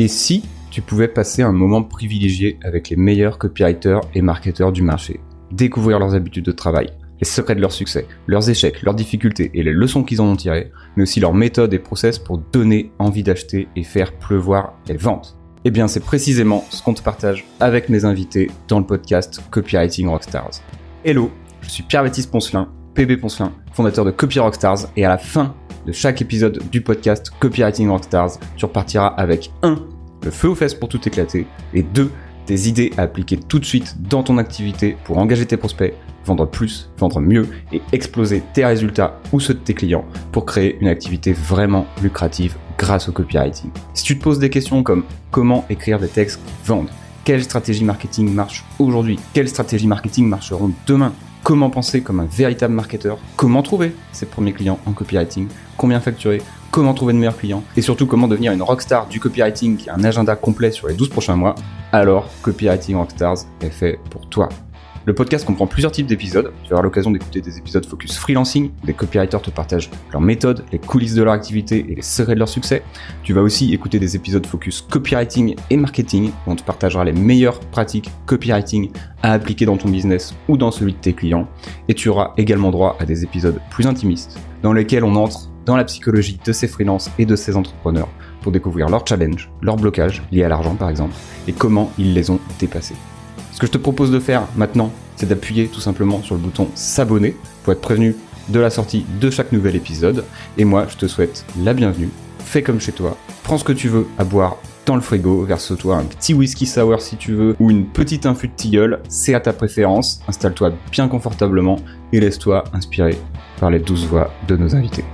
Et si tu pouvais passer un moment privilégié avec les meilleurs copywriters et marketeurs du marché, découvrir leurs habitudes de travail, les secrets de leur succès, leurs échecs, leurs difficultés et les leçons qu'ils en ont tirées, mais aussi leurs méthodes et process pour donner envie d'acheter et faire pleuvoir les ventes. Eh bien, c'est précisément ce qu'on te partage avec mes invités dans le podcast Copywriting Rockstars. Hello, je suis Pierre-Baptiste Poncelin, PB Poncelin, fondateur de Copy Rockstars, et à la fin de chaque épisode du podcast Copywriting Rockstars, tu repartiras avec 1. le feu aux fesses pour tout éclater, et 2. des idées à appliquer tout de suite dans ton activité pour engager tes prospects, vendre plus, vendre mieux et exploser tes résultats ou ceux de tes clients pour créer une activité vraiment lucrative grâce au copywriting. Si tu te poses des questions comme comment écrire des textes qui vendent, quelle stratégie marketing marche aujourd'hui, quelles stratégies marketing marcheront demain, comment penser comme un véritable marketeur, comment trouver ses premiers clients en copywriting, combien facturer, comment trouver de meilleurs clients, et surtout comment devenir une rockstar du copywriting qui a un agenda complet sur les 12 prochains mois, alors Copywriting Rockstars est fait pour toi. Le podcast comprend plusieurs types d'épisodes. Tu auras l'occasion d'écouter des épisodes focus freelancing, où des copywriters te partagent leurs méthodes, les coulisses de leur activité et les secrets de leur succès. Tu vas aussi écouter des épisodes focus copywriting et marketing, où on te partagera les meilleures pratiques copywriting à appliquer dans ton business ou dans celui de tes clients. Et tu auras également droit à des épisodes plus intimistes, dans lesquels on entre dans la psychologie de ces freelances et de ces entrepreneurs pour découvrir leurs challenges, leurs blocages liés à l'argent par exemple, et comment ils les ont dépassés. Ce que je te propose de faire maintenant, c'est d'appuyer tout simplement sur le bouton s'abonner pour être prévenu de la sortie de chaque nouvel épisode. Et moi, je te souhaite la bienvenue. Fais comme chez toi. Prends ce que tu veux à boire dans le frigo. Verse-toi un petit whisky sour si tu veux ou une petite infusion de tilleul. C'est à ta préférence. Installe-toi bien confortablement et laisse-toi inspirer par les douze voix de nos invités.